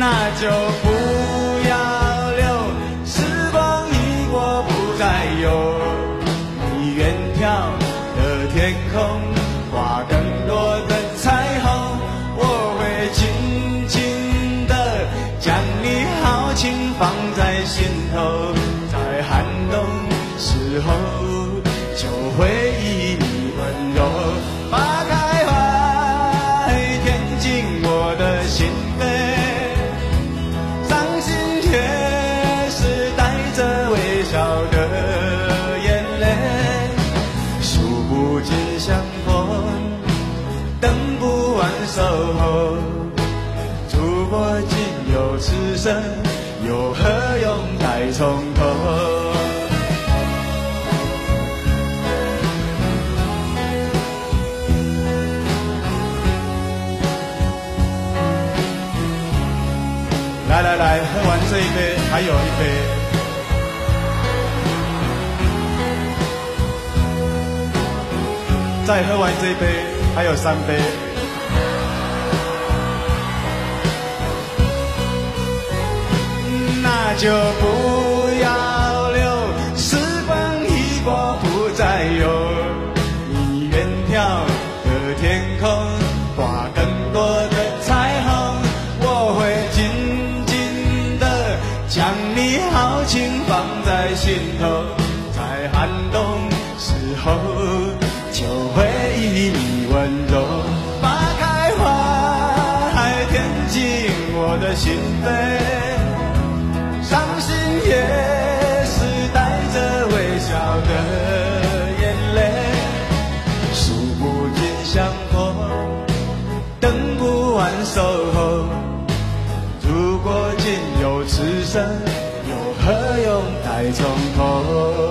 那就不要留，时光一过不再有，你远眺的天空，挂更多的彩虹，我会紧紧的将你豪情放在心头，在寒冬时候就会守候。如果仅有此生，又何用待从头？来来来，喝完这一杯，还有一杯。再喝完这一杯，还有三杯。那就不要留，时光一过不再有。你远眺的天空，挂更多的彩虹，我会紧紧的将你豪情放在心头，在寒冬时候就会以你温柔花开怀，填进我的心扉。守候。如果仅有此生，又何用待从头？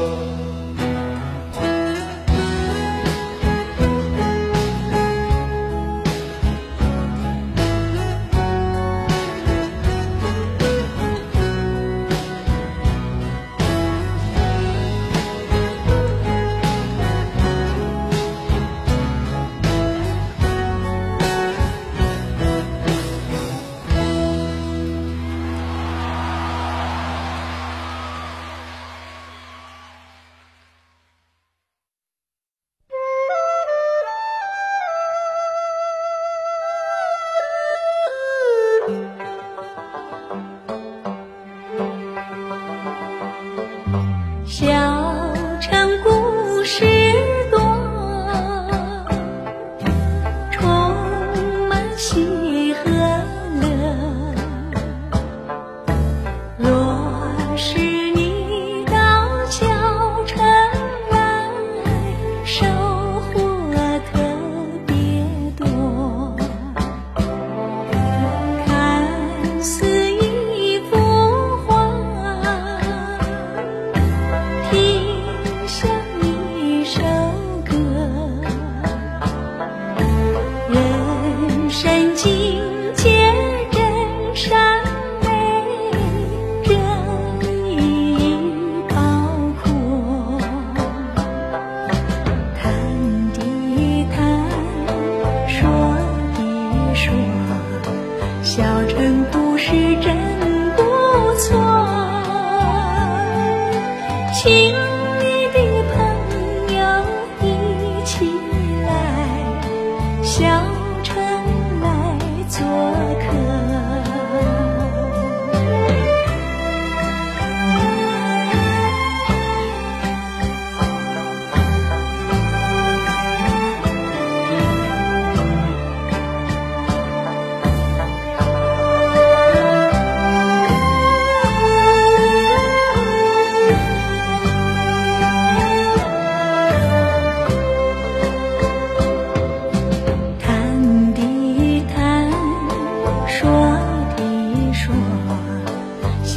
小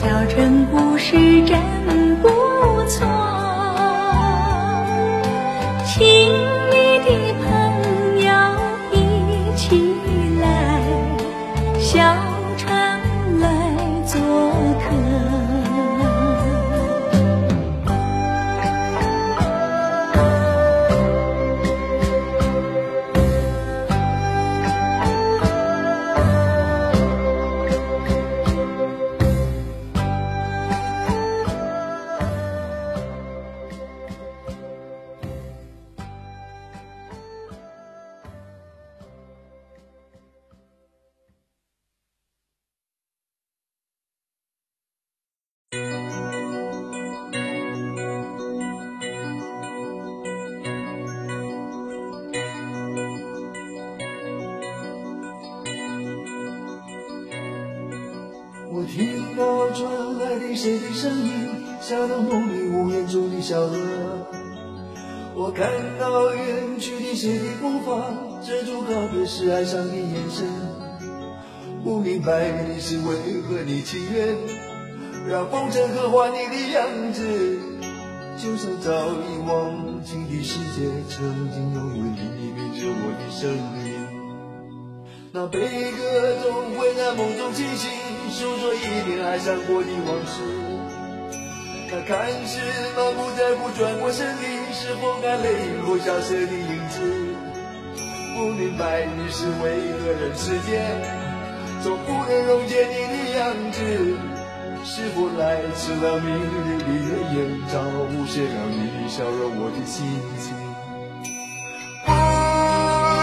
小城故事真不谁的声音，像那梦里呜咽中的小河。我看到远去的谁的步伐，遮住告别时哀伤的眼神。不明白你是为何你情愿让风尘刻画你的样子，就像早已忘记的世界，曾经拥有你名字我的生命。那悲歌总会在梦中惊醒，诉说一遍爱上过的往事。那看似满不在乎转过身的，是否敢泪落下色的影子？不明白你是为何人世间总不能溶解你的样子？是否来迟了明日的月眼，照无限让你笑容我的心情？不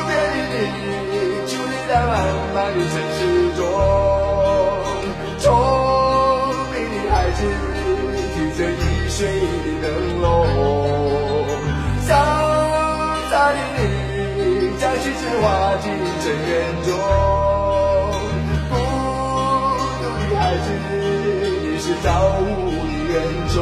变的你，在漫漫的城市中，聪明的孩子提着易碎的灯笼，潇洒的你将心事化进尘缘中，孤独的孩子，你是造物的恩宠。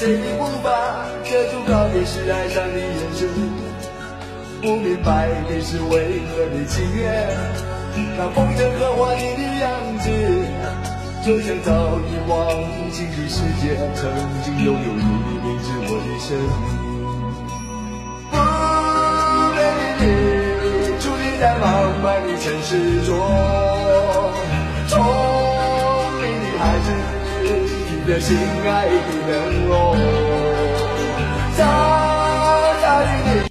谁的步伐，遮住告别时哀伤的眼神。不明白你是为何的情愿，那风尘刻画你的样子，就像早已忘记的世界，曾经拥有你的名字，我的生心爱的人哦。